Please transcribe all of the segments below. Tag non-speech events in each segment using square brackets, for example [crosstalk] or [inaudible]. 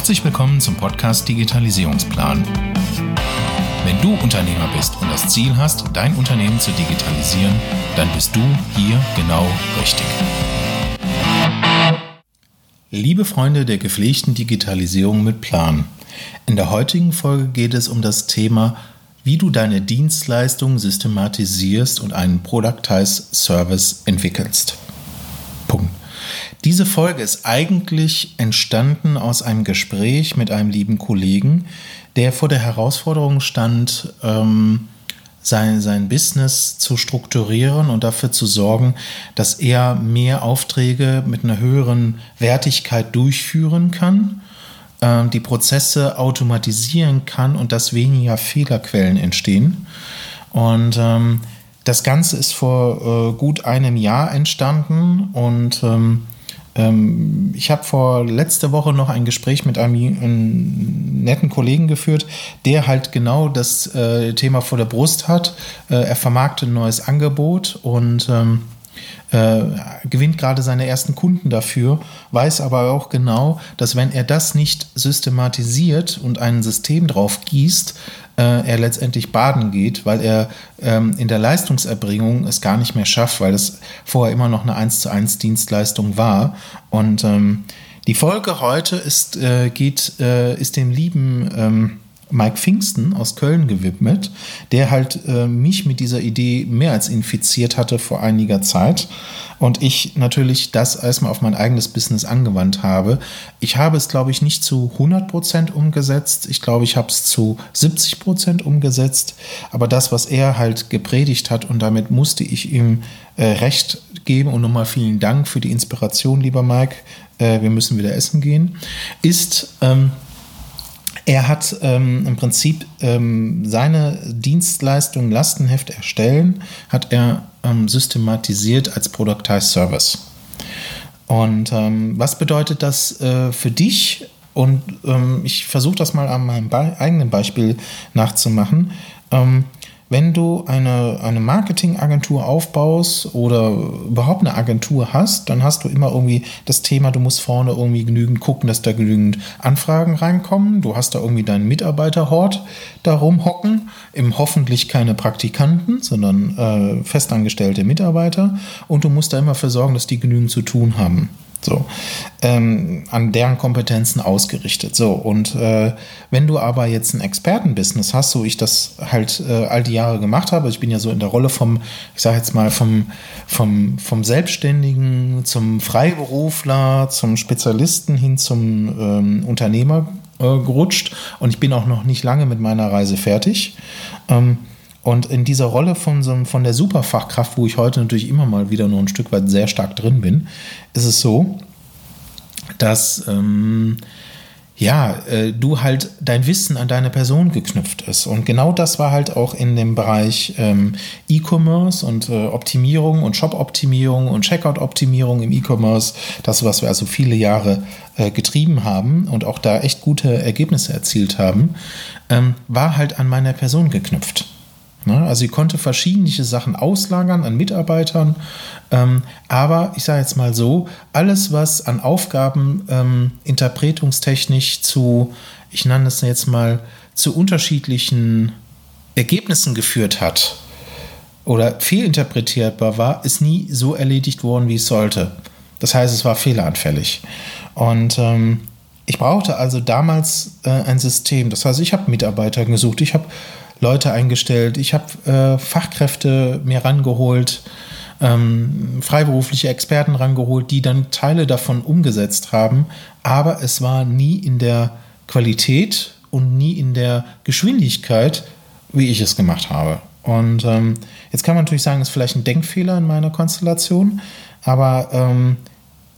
Herzlich willkommen zum Podcast Digitalisierungsplan. Wenn du Unternehmer bist und das Ziel hast, dein Unternehmen zu digitalisieren, dann bist du hier genau richtig. Liebe Freunde der gepflegten Digitalisierung mit Plan. In der heutigen Folge geht es um das Thema, wie du deine Dienstleistungen systematisierst und einen Productized Service entwickelst. Diese Folge ist eigentlich entstanden aus einem Gespräch mit einem lieben Kollegen, der vor der Herausforderung stand, ähm, sein, sein Business zu strukturieren und dafür zu sorgen, dass er mehr Aufträge mit einer höheren Wertigkeit durchführen kann, äh, die Prozesse automatisieren kann und dass weniger Fehlerquellen entstehen. Und ähm, das Ganze ist vor äh, gut einem Jahr entstanden und ähm, ähm, ich habe vor letzter Woche noch ein Gespräch mit einem, einem, netten Kollegen geführt, der halt genau das äh, Thema vor der Brust hat. Äh, er vermarktet ein neues Angebot und ähm, äh, gewinnt gerade seine ersten Kunden dafür, weiß aber auch genau, dass wenn er das nicht systematisiert und ein System drauf gießt, äh, er letztendlich baden geht, weil er ähm, in der Leistungserbringung es gar nicht mehr schafft, weil es vorher immer noch eine 1 zu 1 Dienstleistung war. Und ähm, die Folge heute ist, äh, geht, äh, ist dem lieben ähm, Mike Pfingsten aus Köln gewidmet, der halt äh, mich mit dieser Idee mehr als infiziert hatte vor einiger Zeit und ich natürlich das erstmal auf mein eigenes Business angewandt habe. Ich habe es, glaube ich, nicht zu 100 Prozent umgesetzt. Ich glaube, ich habe es zu 70 Prozent umgesetzt. Aber das, was er halt gepredigt hat, und damit musste ich ihm äh, recht geben und nochmal vielen Dank für die Inspiration, lieber Mike, äh, wir müssen wieder essen gehen, ist... Ähm, er hat ähm, im Prinzip ähm, seine Dienstleistung Lastenheft erstellen, hat er ähm, systematisiert als Productized Service. Und ähm, was bedeutet das äh, für dich? Und ähm, ich versuche das mal an meinem Be eigenen Beispiel nachzumachen. Wenn du eine, eine Marketingagentur aufbaust oder überhaupt eine Agentur hast, dann hast du immer irgendwie das Thema, du musst vorne irgendwie genügend gucken, dass da genügend Anfragen reinkommen. Du hast da irgendwie deinen Mitarbeiterhort da rumhocken, im hoffentlich keine Praktikanten, sondern äh, festangestellte Mitarbeiter. Und du musst da immer für sorgen, dass die genügend zu tun haben. So, ähm, an deren Kompetenzen ausgerichtet. So, und äh, wenn du aber jetzt ein Expertenbusiness hast, so ich das halt äh, all die Jahre gemacht habe, ich bin ja so in der Rolle vom, ich sage jetzt mal, vom, vom, vom Selbstständigen zum Freiberufler, zum Spezialisten hin zum ähm, Unternehmer äh, gerutscht und ich bin auch noch nicht lange mit meiner Reise fertig. Ähm, und in dieser Rolle von, so, von der Superfachkraft, wo ich heute natürlich immer mal wieder nur ein Stück weit sehr stark drin bin, ist es so, dass ähm, ja, äh, du halt dein Wissen an deine Person geknüpft ist. Und genau das war halt auch in dem Bereich ähm, E-Commerce und äh, Optimierung und Shop-Optimierung und Checkout-Optimierung im E-Commerce, das, was wir also viele Jahre äh, getrieben haben und auch da echt gute Ergebnisse erzielt haben, ähm, war halt an meiner Person geknüpft. Ne? Also sie konnte verschiedene Sachen auslagern an Mitarbeitern, ähm, aber ich sage jetzt mal so, alles, was an Aufgaben ähm, interpretungstechnisch zu, ich nenne es jetzt mal, zu unterschiedlichen Ergebnissen geführt hat oder fehlinterpretierbar war, ist nie so erledigt worden, wie es sollte. Das heißt, es war fehleranfällig. Und ähm, ich brauchte also damals äh, ein System. Das heißt, ich habe Mitarbeiter gesucht, ich habe Leute eingestellt, ich habe äh, Fachkräfte mir rangeholt, ähm, freiberufliche Experten rangeholt, die dann Teile davon umgesetzt haben, aber es war nie in der Qualität und nie in der Geschwindigkeit, wie ich es gemacht habe. Und ähm, jetzt kann man natürlich sagen, es ist vielleicht ein Denkfehler in meiner Konstellation, aber ähm,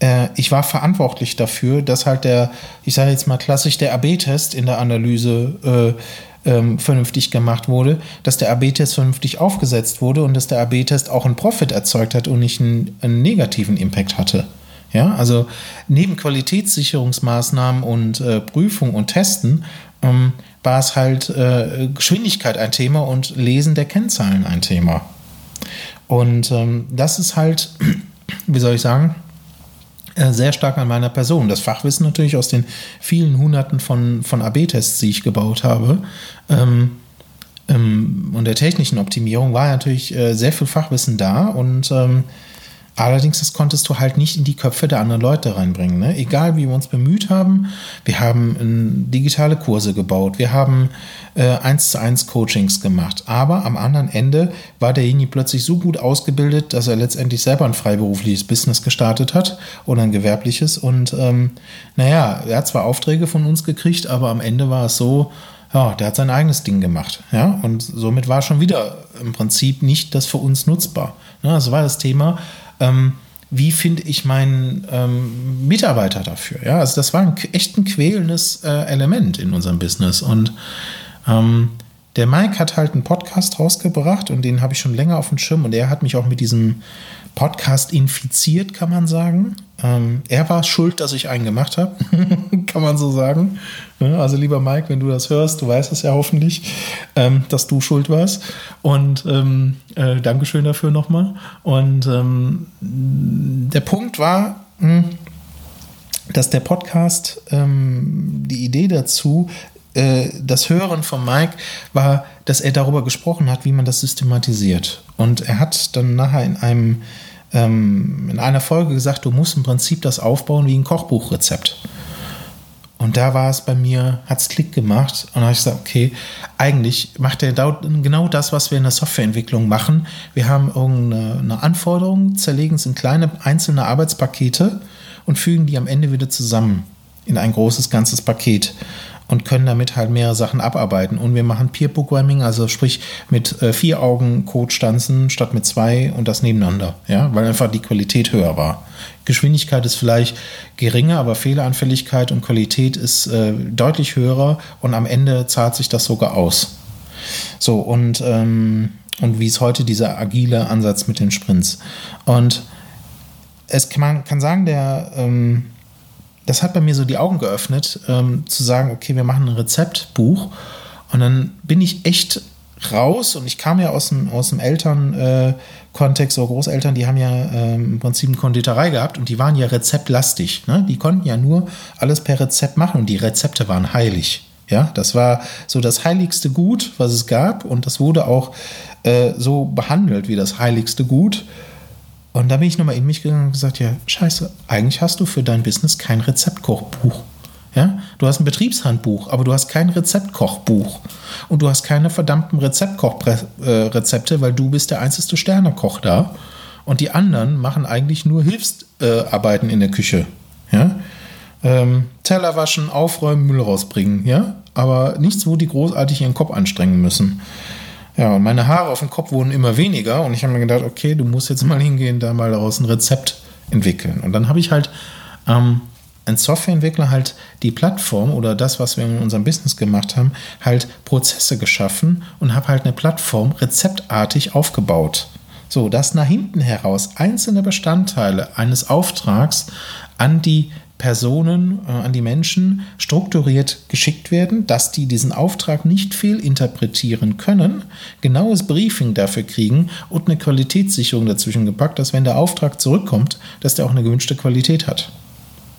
äh, ich war verantwortlich dafür, dass halt der, ich sage jetzt mal klassisch, der AB-Test in der Analyse äh, ähm, vernünftig gemacht wurde, dass der AB-Test vernünftig aufgesetzt wurde und dass der AB-Test auch einen Profit erzeugt hat und nicht einen, einen negativen Impact hatte. Ja, also neben Qualitätssicherungsmaßnahmen und äh, Prüfung und Testen ähm, war es halt äh, Geschwindigkeit ein Thema und Lesen der Kennzahlen ein Thema. Und ähm, das ist halt, [clears throat] wie soll ich sagen, sehr stark an meiner Person. Das Fachwissen natürlich aus den vielen Hunderten von, von AB-Tests, die ich gebaut habe. Ähm, ähm, und der technischen Optimierung war natürlich äh, sehr viel Fachwissen da und ähm, Allerdings, das konntest du halt nicht in die Köpfe der anderen Leute reinbringen. Ne? Egal, wie wir uns bemüht haben, wir haben äh, digitale Kurse gebaut, wir haben äh, 1 zu 1 Coachings gemacht. Aber am anderen Ende war derjenige plötzlich so gut ausgebildet, dass er letztendlich selber ein freiberufliches Business gestartet hat oder ein gewerbliches. Und ähm, naja, er hat zwar Aufträge von uns gekriegt, aber am Ende war es so, ja, der hat sein eigenes Ding gemacht. Ja, und somit war schon wieder im Prinzip nicht das für uns nutzbar. Ja, das war das Thema ähm, wie finde ich meinen ähm, Mitarbeiter dafür? Ja, also das war ein, echt ein quälendes äh, Element in unserem Business. Und ähm, der Mike hat halt einen Podcast rausgebracht und den habe ich schon länger auf dem Schirm und er hat mich auch mit diesem Podcast infiziert, kann man sagen. Ähm, er war schuld, dass ich einen gemacht habe, [laughs] kann man so sagen. Also lieber Mike, wenn du das hörst, du weißt es ja hoffentlich, ähm, dass du schuld warst. Und ähm, äh, Dankeschön dafür nochmal. Und ähm, der Punkt war, mh, hm, dass der Podcast, ähm, die Idee dazu, äh, das Hören von Mike war, dass er darüber gesprochen hat, wie man das systematisiert. Und er hat dann nachher in einem ähm, in einer Folge gesagt, du musst im Prinzip das aufbauen wie ein Kochbuchrezept. Und da war es bei mir, hat es Klick gemacht und da habe ich gesagt, okay, eigentlich macht er genau das, was wir in der Softwareentwicklung machen. Wir haben irgendeine Anforderung, zerlegen es in kleine einzelne Arbeitspakete und fügen die am Ende wieder zusammen in ein großes ganzes Paket und können damit halt mehrere Sachen abarbeiten. Und wir machen Peer Programming, also sprich mit äh, vier Augen Code stanzen statt mit zwei und das nebeneinander, ja, weil einfach die Qualität höher war. Geschwindigkeit ist vielleicht geringer, aber Fehleranfälligkeit und Qualität ist äh, deutlich höher und am Ende zahlt sich das sogar aus. So, und, ähm, und wie ist heute dieser agile Ansatz mit den Sprints? Und es kann, man kann sagen, der, ähm, das hat bei mir so die Augen geöffnet, ähm, zu sagen, okay, wir machen ein Rezeptbuch. Und dann bin ich echt raus und ich kam ja aus dem, aus dem Elternkontext, äh, so Großeltern, die haben ja ähm, im Prinzip eine Konditorei gehabt und die waren ja rezeptlastig. Ne? Die konnten ja nur alles per Rezept machen und die Rezepte waren heilig. Ja, das war so das heiligste Gut, was es gab und das wurde auch äh, so behandelt wie das heiligste Gut. Und da bin ich nochmal in mich gegangen und gesagt, ja, scheiße, eigentlich hast du für dein Business kein Rezeptkochbuch. Ja, du hast ein Betriebshandbuch, aber du hast kein Rezeptkochbuch. Und du hast keine verdammten Rezeptkochrezepte, weil du bist der einzige Sternekoch da. Und die anderen machen eigentlich nur Hilfsarbeiten in der Küche. Ja? Ähm, Teller waschen, aufräumen, Müll rausbringen. Ja? Aber nichts, wo die großartig ihren Kopf anstrengen müssen. Ja, und meine Haare auf dem Kopf wurden immer weniger und ich habe mir gedacht, okay, du musst jetzt mal hingehen, da mal daraus ein Rezept entwickeln. Und dann habe ich halt ähm, ein Softwareentwickler halt die Plattform oder das, was wir in unserem Business gemacht haben, halt Prozesse geschaffen und habe halt eine Plattform rezeptartig aufgebaut. So, dass nach hinten heraus einzelne Bestandteile eines Auftrags an die Personen, äh, an die Menschen strukturiert geschickt werden, dass die diesen Auftrag nicht fehlinterpretieren können, genaues Briefing dafür kriegen und eine Qualitätssicherung dazwischen gepackt, dass wenn der Auftrag zurückkommt, dass der auch eine gewünschte Qualität hat.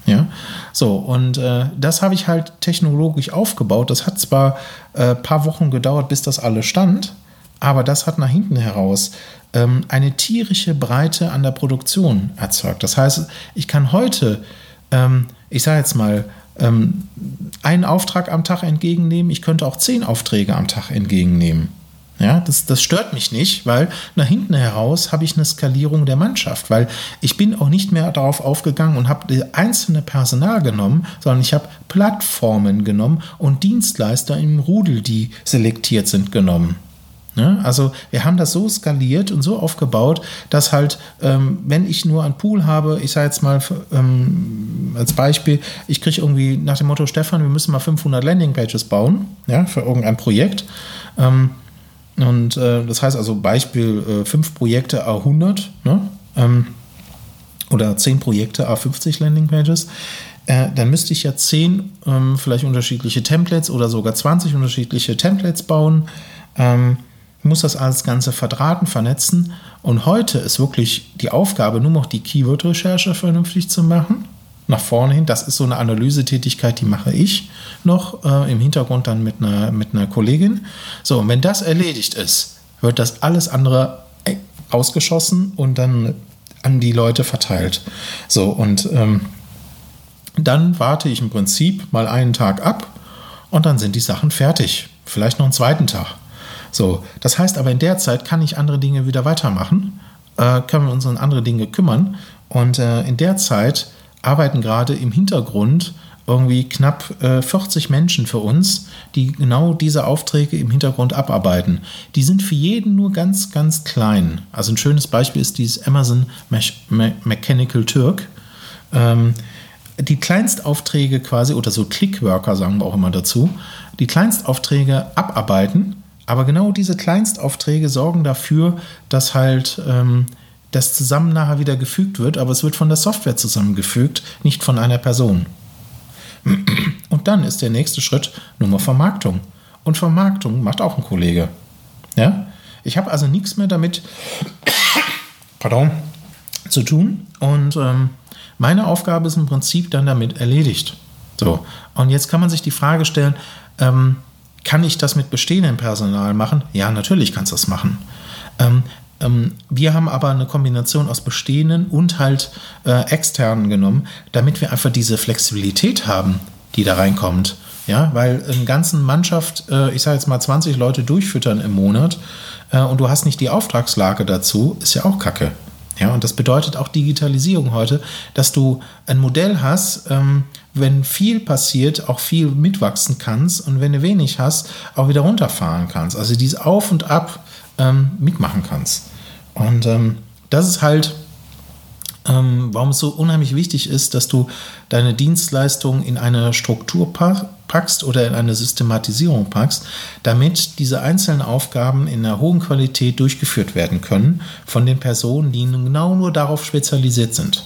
Ja, so und äh, das habe ich halt technologisch aufgebaut. Das hat zwar ein äh, paar Wochen gedauert, bis das alles stand, aber das hat nach hinten heraus ähm, eine tierische Breite an der Produktion erzeugt. Das heißt, ich kann heute ähm, ich sage jetzt mal, ähm, einen Auftrag am Tag entgegennehmen. Ich könnte auch zehn Aufträge am Tag entgegennehmen. Ja, das, das stört mich nicht, weil nach hinten heraus habe ich eine Skalierung der Mannschaft, weil ich bin auch nicht mehr darauf aufgegangen und habe einzelne Personal genommen, sondern ich habe Plattformen genommen und Dienstleister im Rudel, die selektiert sind, genommen. Ne? Also wir haben das so skaliert und so aufgebaut, dass halt, ähm, wenn ich nur einen Pool habe, ich sage jetzt mal ähm, als Beispiel, ich kriege irgendwie nach dem Motto, Stefan, wir müssen mal 500 Landingpages bauen ja, für irgendein Projekt. Ähm, und äh, das heißt also Beispiel äh, 5 Projekte A100 ne? Ähm, oder 10 Projekte A50 Landingpages. Äh, dann müsste ich ja 10 ähm, vielleicht unterschiedliche Templates oder sogar 20 unterschiedliche Templates bauen. Ähm, Muss das alles Ganze verdrahten, vernetzen. Und heute ist wirklich die Aufgabe, nur noch die Keyword-Recherche vernünftig zu machen. Nach vorne hin. Das ist so eine Analysetätigkeit, die mache ich noch äh, im Hintergrund dann mit einer, mit einer Kollegin. So, und wenn das erledigt ist, wird das alles andere äh, ausgeschossen und dann an die Leute verteilt. So, und ähm, dann warte ich im Prinzip mal einen Tag ab und dann sind die Sachen fertig. Vielleicht noch einen zweiten Tag. So, das heißt aber in der Zeit kann ich andere Dinge wieder weitermachen, äh, können wir uns um andere Dinge kümmern und äh, in der Zeit arbeiten gerade im Hintergrund irgendwie knapp äh, 40 Menschen für uns, die genau diese Aufträge im Hintergrund abarbeiten. Die sind für jeden nur ganz, ganz klein. Also ein schönes Beispiel ist dieses Amazon Me Me Mechanical Turk. Ähm, die Kleinstaufträge quasi, oder so Clickworker sagen wir auch immer dazu, die Kleinstaufträge abarbeiten, aber genau diese Kleinstaufträge sorgen dafür, dass halt ähm, das zusammen nachher wieder gefügt wird, aber es wird von der Software zusammengefügt, nicht von einer Person. Und dann ist der nächste Schritt Nummer Vermarktung. Und Vermarktung macht auch ein Kollege. Ja? Ich habe also nichts mehr damit pardon, zu tun. Und ähm, meine Aufgabe ist im Prinzip dann damit erledigt. So, und jetzt kann man sich die Frage stellen, ähm, kann ich das mit bestehendem Personal machen? Ja, natürlich kannst du das machen. Ähm, ähm, wir haben aber eine Kombination aus bestehenden und halt äh, externen genommen, damit wir einfach diese Flexibilität haben, die da reinkommt. Ja, weil eine ganze Mannschaft, äh, ich sage jetzt mal 20 Leute durchfüttern im Monat äh, und du hast nicht die Auftragslage dazu, ist ja auch Kacke. Ja, und das bedeutet auch Digitalisierung heute, dass du ein Modell hast, ähm, wenn viel passiert, auch viel mitwachsen kannst und wenn du wenig hast, auch wieder runterfahren kannst. Also dieses Auf und Ab ähm, mitmachen kannst. Und ähm, das ist halt, ähm, warum es so unheimlich wichtig ist, dass du deine Dienstleistung in eine Struktur packst oder in eine Systematisierung packst, damit diese einzelnen Aufgaben in einer hohen Qualität durchgeführt werden können von den Personen, die genau nur darauf spezialisiert sind.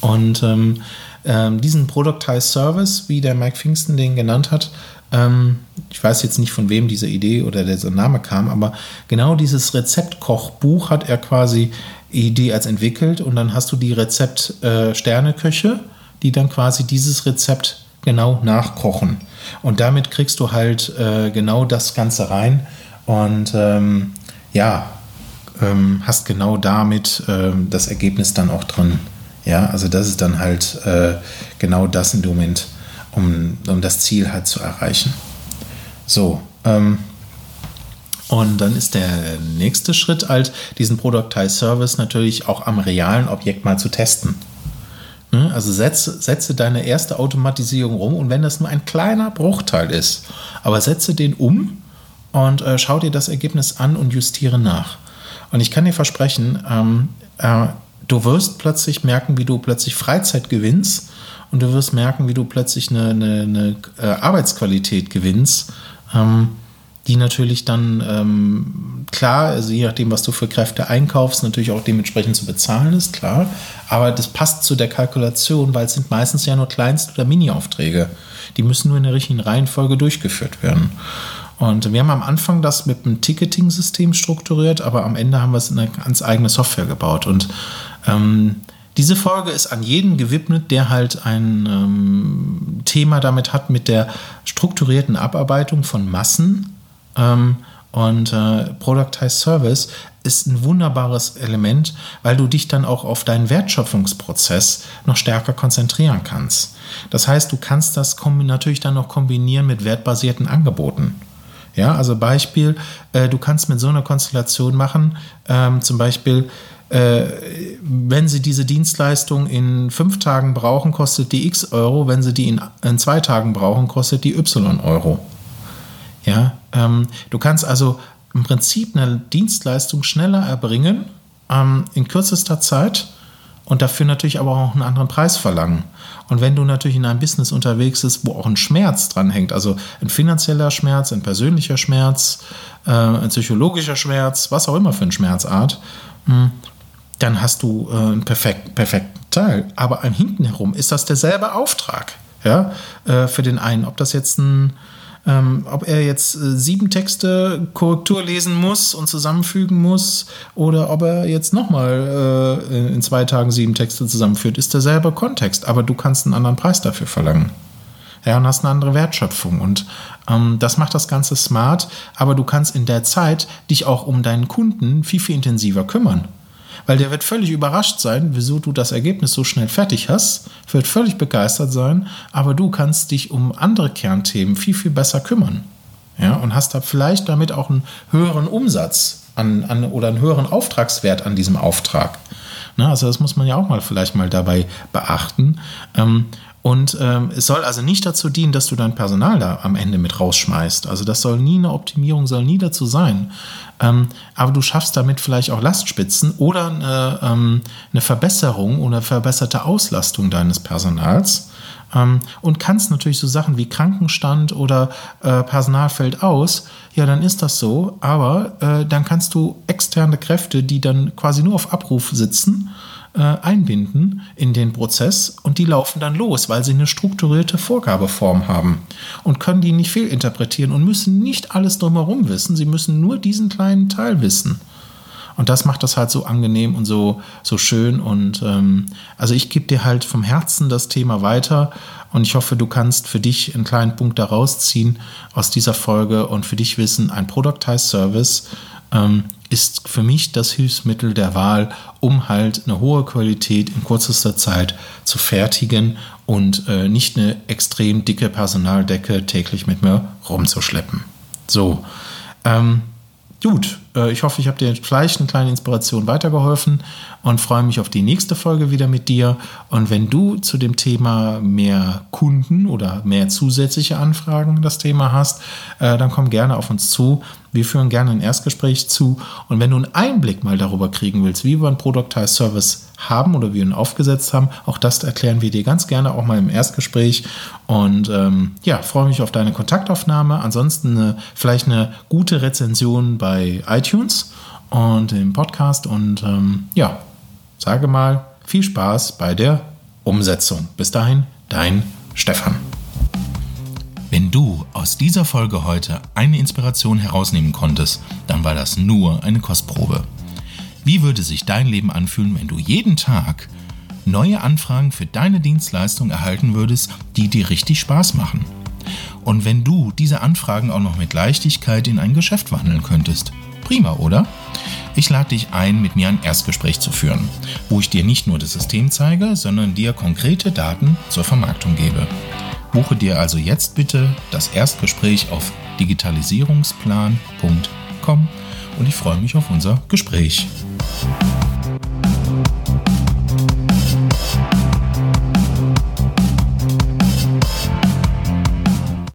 Und ähm, ähm, diesen Productized Service, wie der Mike Pfingsten den genannt hat, ähm, ich weiß jetzt nicht, von wem diese Idee oder dieser Name kam, aber genau dieses Rezeptkochbuch hat er quasi Idee als entwickelt und dann hast du die Rezept-Sterneköche, äh, die dann quasi dieses Rezept genau nachkochen. Und damit kriegst du halt äh, genau das Ganze rein und ähm, ja, ähm, hast genau damit ähm, das Ergebnis dann auch drin. Ja, also das ist dann halt äh, genau das in Moment, um, um das Ziel halt zu erreichen. So, ähm, und dann ist der nächste Schritt halt, diesen Productized Service natürlich auch am realen Objekt mal zu testen. Ne? Also setze, setze deine erste Automatisierung um und wenn das nur ein kleiner Bruchteil ist, aber setze den um und äh, schau dir das Ergebnis an und justiere nach. Und ich kann dir versprechen, ähm, äh, du wirst plötzlich merken, wie du plötzlich Freizeit gewinnst und du wirst merken, wie du plötzlich eine, eine, eine äh, Arbeitsqualität gewinnst, ähm, die natürlich dann ähm, klar, also je nachdem, was du für Kräfte einkaufst, natürlich auch dementsprechend zu bezahlen ist, klar. Aber das passt zu der Kalkulation, weil es sind meistens ja nur Kleinst- oder Mini-Aufträge. Die müssen nur in der richtigen Reihenfolge durchgeführt werden. Und wir haben am Anfang das mit einem Ticketing-System strukturiert, aber am Ende haben wir es in eine ganz eigene Software gebaut. Und ähm, diese Folge ist an jeden gewidmet, der halt ein ähm, Thema damit hat, mit der strukturierten Abarbeitung von Massen. Ähm, und äh, Productized Service ist ein wunderbares Element, weil du dich dann auch auf deinen Wertschöpfungsprozess noch stärker konzentrieren kannst. Das heißt, du kannst das natürlich dann noch kombinieren mit wertbasierten Angeboten. Ja, also Beispiel, äh, du kannst mit so einer Konstellation machen, ähm, zum Beispiel, wenn Sie diese Dienstleistung in fünf Tagen brauchen, kostet die X Euro. Wenn Sie die in, in zwei Tagen brauchen, kostet die Y Euro. Ja, ähm, du kannst also im Prinzip eine Dienstleistung schneller erbringen ähm, in kürzester Zeit und dafür natürlich aber auch einen anderen Preis verlangen. Und wenn du natürlich in einem Business unterwegs bist, wo auch ein Schmerz dran hängt, also ein finanzieller Schmerz, ein persönlicher Schmerz, äh, ein psychologischer Schmerz, was auch immer für eine Schmerzart, mh, hm, dann hast du äh, einen perfekt, perfekten Teil. Aber am hinten herum ist das derselbe Auftrag. Ja, äh, für den einen, ob das jetzt ein, Ähm, ob er jetzt äh, sieben Texte Korrektur lesen muss und zusammenfügen muss oder ob er jetzt nochmal äh, in zwei Tagen sieben Texte zusammenführt, ist derselbe Kontext, aber du kannst einen anderen Preis dafür verlangen. Ja, und hast eine andere Wertschöpfung. Und ähm, das macht das Ganze smart, aber du kannst in der Zeit dich auch um deinen Kunden viel, viel intensiver kümmern. Weil der wird völlig überrascht sein, wieso du das Ergebnis so schnell fertig hast, wird völlig begeistert sein, aber du kannst dich um andere Kernthemen viel, viel besser kümmern. Ja, und hast da vielleicht damit auch einen höheren Umsatz an, an, oder einen höheren Auftragswert an diesem Auftrag. Na, also das muss man ja auch mal vielleicht mal dabei beachten. Ähm, und ähm, es soll also nicht dazu dienen, dass du dein Personal da am Ende mit rausschmeißt. Also das soll nie eine Optimierung, soll nie dazu sein. Ähm, aber du schaffst damit vielleicht auch Lastspitzen oder eine, ähm, eine Verbesserung oder verbesserte Auslastung deines Personals. Ähm, und kannst natürlich so Sachen wie Krankenstand oder äh, Personal fällt aus, ja, dann ist das so. Aber äh, dann kannst du externe Kräfte, die dann quasi nur auf Abruf sitzen, äh, einbinden in den Prozess und die laufen dann los, weil sie eine strukturierte Vorgabeform haben und können die nicht fehlinterpretieren und müssen nicht alles drumherum wissen, sie müssen nur diesen kleinen Teil wissen. Und das macht das halt so angenehm und so, so schön. Und ähm, also ich gebe dir halt vom Herzen das Thema weiter und ich hoffe, du kannst für dich einen kleinen Punkt daraus ziehen aus dieser Folge und für dich wissen, ein Productized Service ähm, ist für mich das Hilfsmittel der Wahl, um halt eine hohe Qualität in kürzester Zeit zu fertigen und äh, nicht eine extrem dicke Personaldecke täglich mit mir rumzuschleppen. So, ähm, gut, äh, ich hoffe, ich habe dir vielleicht eine kleine Inspiration weitergeholfen und freue mich auf die nächste Folge wieder mit dir. Und wenn du zu dem Thema mehr Kunden oder mehr zusätzliche Anfragen das Thema hast, äh, dann komm gerne auf uns zu. Wir führen gerne ein Erstgespräch zu. Und wenn du einen Einblick mal darüber kriegen willst, wie wir einen Productized Service haben oder wie wir ihn aufgesetzt haben, auch das erklären wir dir ganz gerne auch mal im Erstgespräch. Und ähm, ja, freue mich auf deine Kontaktaufnahme. Ansonsten eine, vielleicht eine gute Rezension bei iTunes und im Podcast. Und ähm, ja, sage mal viel Spaß bei der Umsetzung. Bis dahin, dein Stefan. Wenn du aus dieser Folge heute eine Inspiration herausnehmen konntest, dann war das nur eine Kostprobe. Wie würde sich dein Leben anfühlen, wenn du jeden Tag neue Anfragen für deine Dienstleistung erhalten würdest, die dir richtig Spaß machen? Und wenn du diese Anfragen auch noch mit Leichtigkeit in ein Geschäft wandeln könntest? Prima, oder? Ich lade dich ein, mit mir ein Erstgespräch zu führen, wo ich dir nicht nur das System zeige, sondern dir konkrete Daten zur Vermarktung gebe. Buche dir also jetzt bitte das Erstgespräch auf digitalisierungsplan.com und ich freue mich auf unser Gespräch.